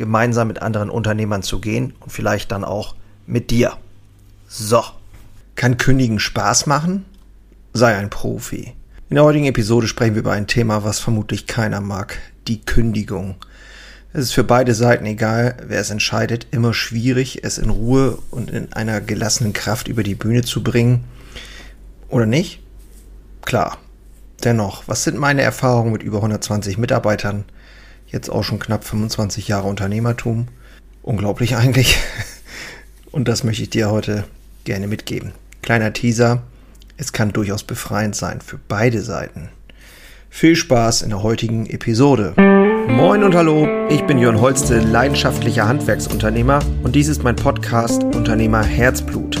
gemeinsam mit anderen Unternehmern zu gehen und vielleicht dann auch mit dir. So. Kann Kündigen Spaß machen? Sei ein Profi. In der heutigen Episode sprechen wir über ein Thema, was vermutlich keiner mag. Die Kündigung. Es ist für beide Seiten egal, wer es entscheidet, immer schwierig, es in Ruhe und in einer gelassenen Kraft über die Bühne zu bringen. Oder nicht? Klar. Dennoch, was sind meine Erfahrungen mit über 120 Mitarbeitern? Jetzt auch schon knapp 25 Jahre Unternehmertum. Unglaublich eigentlich. Und das möchte ich dir heute gerne mitgeben. Kleiner Teaser. Es kann durchaus befreiend sein für beide Seiten. Viel Spaß in der heutigen Episode. Moin und hallo, ich bin Jörn Holste, leidenschaftlicher Handwerksunternehmer und dies ist mein Podcast Unternehmer Herzblut.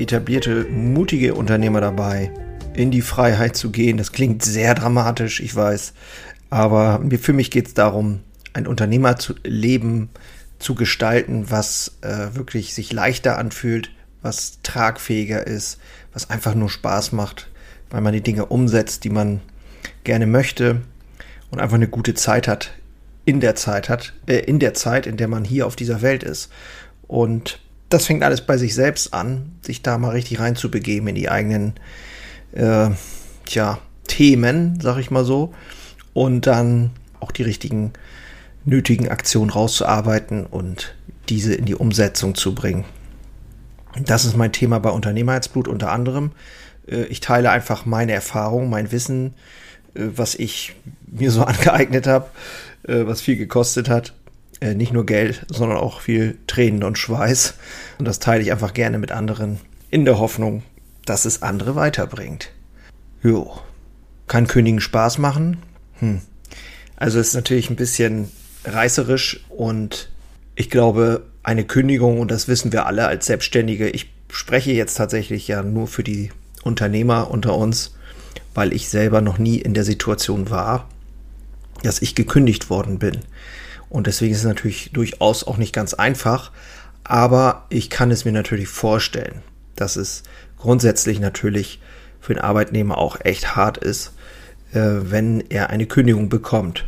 etablierte, mutige Unternehmer dabei, in die Freiheit zu gehen. Das klingt sehr dramatisch, ich weiß. Aber für mich geht es darum, ein Unternehmer zu leben, zu gestalten, was äh, wirklich sich leichter anfühlt, was tragfähiger ist, was einfach nur Spaß macht, weil man die Dinge umsetzt, die man gerne möchte und einfach eine gute Zeit hat, in der Zeit hat, äh, in der Zeit, in der man hier auf dieser Welt ist. Und das fängt alles bei sich selbst an, sich da mal richtig reinzubegeben in die eigenen äh, tja, Themen, sag ich mal so, und dann auch die richtigen nötigen Aktionen rauszuarbeiten und diese in die Umsetzung zu bringen. Das ist mein Thema bei Unternehmerheitsblut unter anderem. Äh, ich teile einfach meine Erfahrung, mein Wissen, äh, was ich mir so angeeignet habe, äh, was viel gekostet hat. Nicht nur Geld, sondern auch viel Tränen und Schweiß. Und das teile ich einfach gerne mit anderen in der Hoffnung, dass es andere weiterbringt. Jo. Kann Königen Spaß machen? Hm. Also es ist natürlich ein bisschen reißerisch und ich glaube, eine Kündigung, und das wissen wir alle als Selbstständige, ich spreche jetzt tatsächlich ja nur für die Unternehmer unter uns, weil ich selber noch nie in der Situation war, dass ich gekündigt worden bin. Und deswegen ist es natürlich durchaus auch nicht ganz einfach, aber ich kann es mir natürlich vorstellen, dass es grundsätzlich natürlich für den Arbeitnehmer auch echt hart ist, äh, wenn er eine Kündigung bekommt.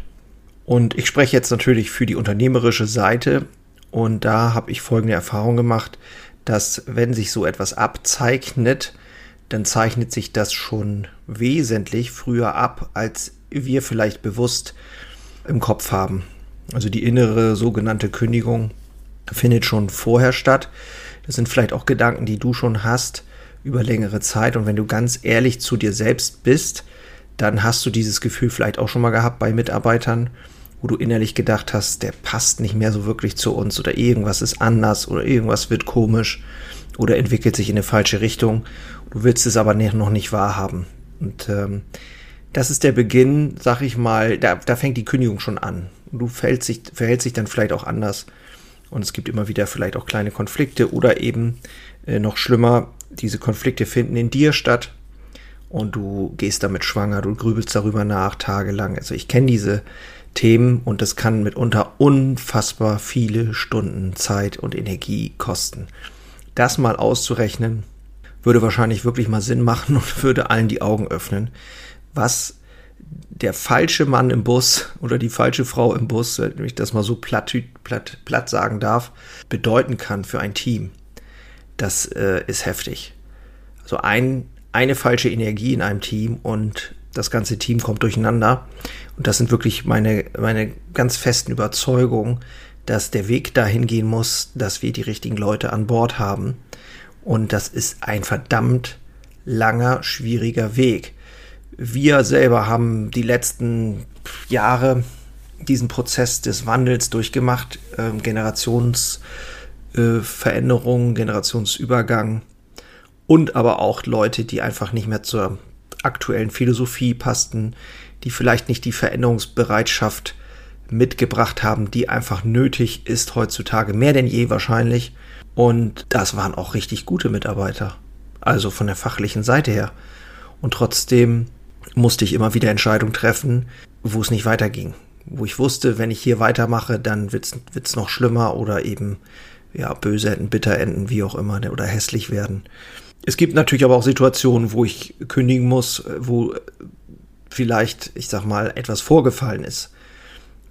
Und ich spreche jetzt natürlich für die unternehmerische Seite und da habe ich folgende Erfahrung gemacht, dass wenn sich so etwas abzeichnet, dann zeichnet sich das schon wesentlich früher ab, als wir vielleicht bewusst im Kopf haben. Also die innere sogenannte Kündigung findet schon vorher statt. Das sind vielleicht auch Gedanken, die du schon hast über längere Zeit. Und wenn du ganz ehrlich zu dir selbst bist, dann hast du dieses Gefühl vielleicht auch schon mal gehabt bei Mitarbeitern, wo du innerlich gedacht hast, der passt nicht mehr so wirklich zu uns oder irgendwas ist anders oder irgendwas wird komisch oder entwickelt sich in eine falsche Richtung. Du willst es aber noch nicht wahrhaben. Und ähm, das ist der Beginn, sag ich mal, da, da fängt die Kündigung schon an. Du verhältst sich, verhältst sich dann vielleicht auch anders und es gibt immer wieder vielleicht auch kleine Konflikte oder eben äh, noch schlimmer, diese Konflikte finden in dir statt und du gehst damit schwanger, du grübelst darüber nach, tagelang. Also ich kenne diese Themen und das kann mitunter unfassbar viele Stunden Zeit und Energie kosten. Das mal auszurechnen, würde wahrscheinlich wirklich mal Sinn machen und würde allen die Augen öffnen, was der falsche Mann im Bus oder die falsche Frau im Bus, wenn ich das mal so platt, platt, platt sagen darf, bedeuten kann für ein Team, das äh, ist heftig. Also ein, eine falsche Energie in einem Team und das ganze Team kommt durcheinander. Und das sind wirklich meine, meine ganz festen Überzeugungen, dass der Weg dahin gehen muss, dass wir die richtigen Leute an Bord haben. Und das ist ein verdammt langer, schwieriger Weg. Wir selber haben die letzten Jahre diesen Prozess des Wandels durchgemacht, äh, Generationsveränderung, äh, Generationsübergang und aber auch Leute, die einfach nicht mehr zur aktuellen Philosophie passten, die vielleicht nicht die Veränderungsbereitschaft mitgebracht haben, die einfach nötig ist heutzutage, mehr denn je wahrscheinlich. Und das waren auch richtig gute Mitarbeiter, also von der fachlichen Seite her. Und trotzdem musste ich immer wieder Entscheidungen treffen, wo es nicht weiterging. Wo ich wusste, wenn ich hier weitermache, dann wird es noch schlimmer oder eben ja, böse enden, bitter enden, wie auch immer, oder hässlich werden. Es gibt natürlich aber auch Situationen, wo ich kündigen muss, wo vielleicht, ich sag mal, etwas vorgefallen ist,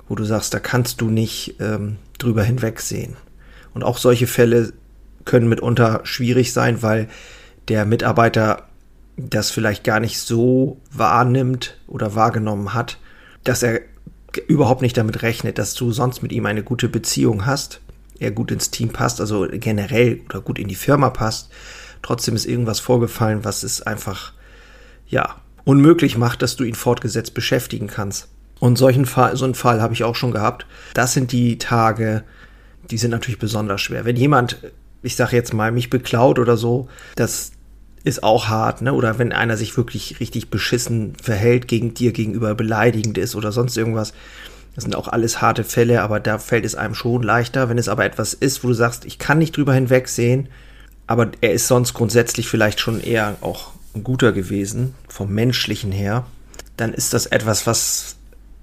wo du sagst, da kannst du nicht ähm, drüber hinwegsehen. Und auch solche Fälle können mitunter schwierig sein, weil der Mitarbeiter das vielleicht gar nicht so wahrnimmt oder wahrgenommen hat, dass er überhaupt nicht damit rechnet, dass du sonst mit ihm eine gute Beziehung hast, er gut ins Team passt, also generell oder gut in die Firma passt. Trotzdem ist irgendwas vorgefallen, was es einfach, ja, unmöglich macht, dass du ihn fortgesetzt beschäftigen kannst. Und solchen Fall, so einen Fall habe ich auch schon gehabt. Das sind die Tage, die sind natürlich besonders schwer. Wenn jemand, ich sage jetzt mal, mich beklaut oder so, das ist auch hart, ne? Oder wenn einer sich wirklich richtig beschissen verhält, gegen dir gegenüber beleidigend ist oder sonst irgendwas. Das sind auch alles harte Fälle, aber da fällt es einem schon leichter. Wenn es aber etwas ist, wo du sagst, ich kann nicht drüber hinwegsehen, aber er ist sonst grundsätzlich vielleicht schon eher auch ein guter gewesen, vom menschlichen her, dann ist das etwas, was,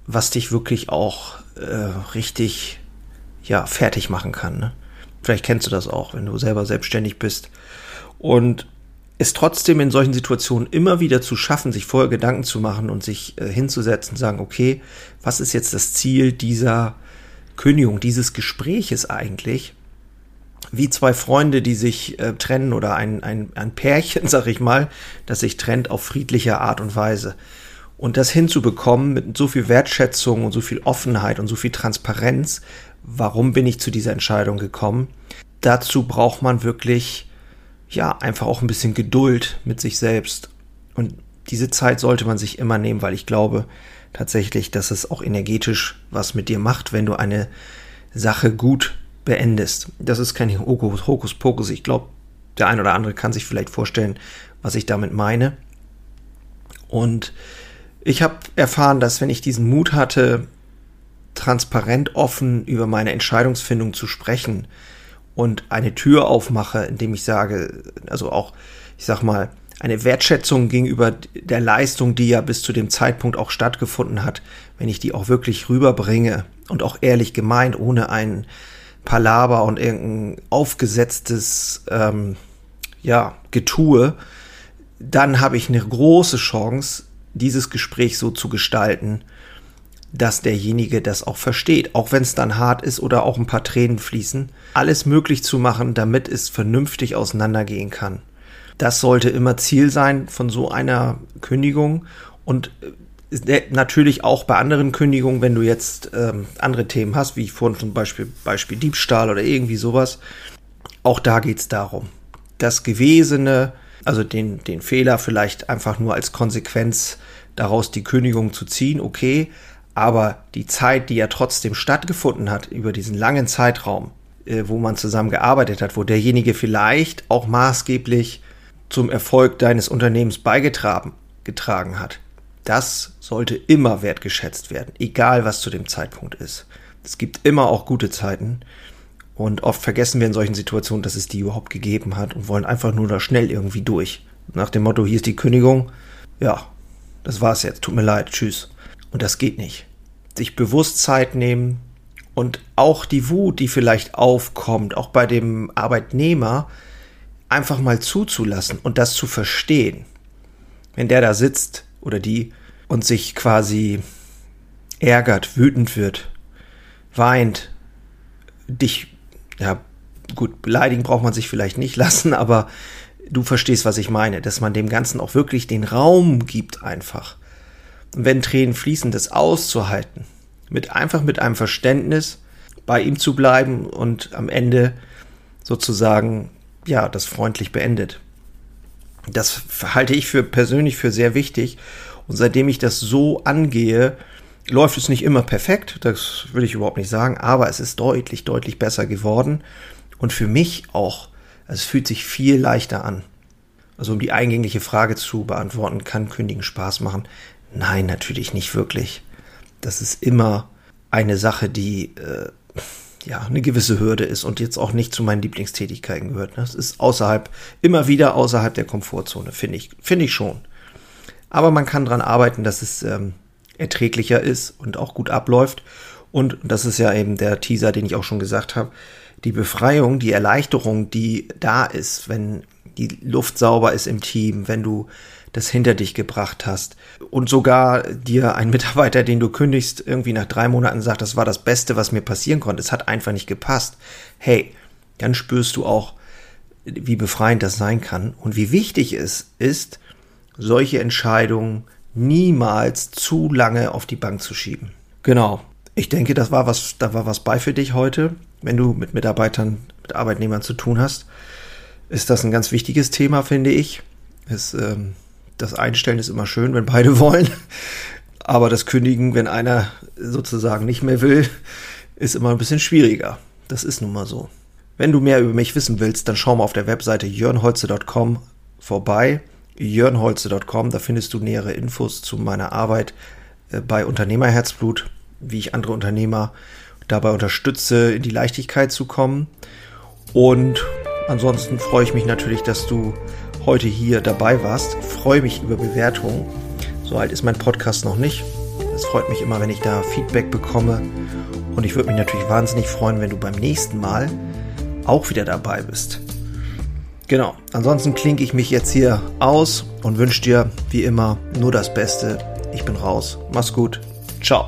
was dich wirklich auch äh, richtig ja, fertig machen kann. Ne? Vielleicht kennst du das auch, wenn du selber selbstständig bist. Und es trotzdem in solchen Situationen immer wieder zu schaffen, sich vorher Gedanken zu machen und sich äh, hinzusetzen, sagen, okay, was ist jetzt das Ziel dieser Kündigung, dieses Gespräches eigentlich? Wie zwei Freunde, die sich äh, trennen oder ein, ein, ein Pärchen, sag ich mal, das sich trennt auf friedliche Art und Weise. Und das hinzubekommen mit so viel Wertschätzung und so viel Offenheit und so viel Transparenz, warum bin ich zu dieser Entscheidung gekommen? Dazu braucht man wirklich ja, einfach auch ein bisschen Geduld mit sich selbst. Und diese Zeit sollte man sich immer nehmen, weil ich glaube tatsächlich, dass es auch energetisch was mit dir macht, wenn du eine Sache gut beendest. Das ist kein Hokuspokus. Ich glaube, der ein oder andere kann sich vielleicht vorstellen, was ich damit meine. Und ich habe erfahren, dass wenn ich diesen Mut hatte, transparent offen über meine Entscheidungsfindung zu sprechen, und eine Tür aufmache, indem ich sage, also auch, ich sag mal, eine Wertschätzung gegenüber der Leistung, die ja bis zu dem Zeitpunkt auch stattgefunden hat, wenn ich die auch wirklich rüberbringe und auch ehrlich gemeint, ohne ein Palaber und irgendein aufgesetztes ähm, ja, Getue, dann habe ich eine große Chance, dieses Gespräch so zu gestalten, dass derjenige das auch versteht, auch wenn es dann hart ist oder auch ein paar Tränen fließen, alles möglich zu machen, damit es vernünftig auseinandergehen kann. Das sollte immer Ziel sein von so einer Kündigung und äh, natürlich auch bei anderen Kündigungen, wenn du jetzt ähm, andere Themen hast, wie ich vorhin zum Beispiel Beispiel Diebstahl oder irgendwie sowas, auch da geht es darum, das Gewesene, also den, den Fehler vielleicht einfach nur als Konsequenz daraus die Kündigung zu ziehen, okay, aber die Zeit, die ja trotzdem stattgefunden hat über diesen langen Zeitraum, äh, wo man zusammen gearbeitet hat, wo derjenige vielleicht auch maßgeblich zum Erfolg deines Unternehmens beigetragen getragen hat, das sollte immer wertgeschätzt werden, egal was zu dem Zeitpunkt ist. Es gibt immer auch gute Zeiten und oft vergessen wir in solchen Situationen, dass es die überhaupt gegeben hat und wollen einfach nur da schnell irgendwie durch. Nach dem Motto, hier ist die Kündigung, ja, das war's jetzt, tut mir leid, tschüss. Und das geht nicht. Sich bewusst Zeit nehmen und auch die Wut, die vielleicht aufkommt, auch bei dem Arbeitnehmer, einfach mal zuzulassen und das zu verstehen. Wenn der da sitzt oder die und sich quasi ärgert, wütend wird, weint, dich, ja, gut, beleidigen braucht man sich vielleicht nicht lassen, aber du verstehst, was ich meine, dass man dem Ganzen auch wirklich den Raum gibt einfach wenn Tränen fließen, das auszuhalten. Mit einfach mit einem Verständnis, bei ihm zu bleiben und am Ende sozusagen, ja, das freundlich beendet. Das halte ich für persönlich für sehr wichtig. Und seitdem ich das so angehe, läuft es nicht immer perfekt, das will ich überhaupt nicht sagen, aber es ist deutlich, deutlich besser geworden. Und für mich auch, es fühlt sich viel leichter an. Also um die eingängliche Frage zu beantworten, kann Kündigen Spaß machen? Nein, natürlich nicht wirklich. Das ist immer eine Sache, die äh, ja eine gewisse Hürde ist und jetzt auch nicht zu meinen Lieblingstätigkeiten gehört. Das ist außerhalb, immer wieder außerhalb der Komfortzone, finde ich, finde ich schon. Aber man kann dran arbeiten, dass es ähm, erträglicher ist und auch gut abläuft. Und das ist ja eben der Teaser, den ich auch schon gesagt habe. Die Befreiung, die Erleichterung, die da ist, wenn die Luft sauber ist im Team, wenn du das hinter dich gebracht hast und sogar dir ein Mitarbeiter, den du kündigst, irgendwie nach drei Monaten sagt, das war das Beste, was mir passieren konnte, es hat einfach nicht gepasst. Hey, dann spürst du auch, wie befreiend das sein kann und wie wichtig es ist, solche Entscheidungen niemals zu lange auf die Bank zu schieben. Genau. Ich denke, das war was, da war was bei für dich heute, wenn du mit Mitarbeitern, mit Arbeitnehmern zu tun hast. Ist das ein ganz wichtiges Thema, finde ich. Es, ähm, das Einstellen ist immer schön, wenn beide wollen. Aber das Kündigen, wenn einer sozusagen nicht mehr will, ist immer ein bisschen schwieriger. Das ist nun mal so. Wenn du mehr über mich wissen willst, dann schau mal auf der Webseite jörnholze.com vorbei jörnholze.com. Da findest du nähere Infos zu meiner Arbeit äh, bei Unternehmerherzblut, wie ich andere Unternehmer dabei unterstütze, in die Leichtigkeit zu kommen. Und ansonsten freue ich mich natürlich, dass du heute hier dabei warst. freue mich über Bewertungen. So alt ist mein Podcast noch nicht. Es freut mich immer, wenn ich da Feedback bekomme. Und ich würde mich natürlich wahnsinnig freuen, wenn du beim nächsten Mal auch wieder dabei bist. Genau. Ansonsten klinke ich mich jetzt hier aus und wünsche dir wie immer nur das Beste. Ich bin raus. Mach's gut. Ciao.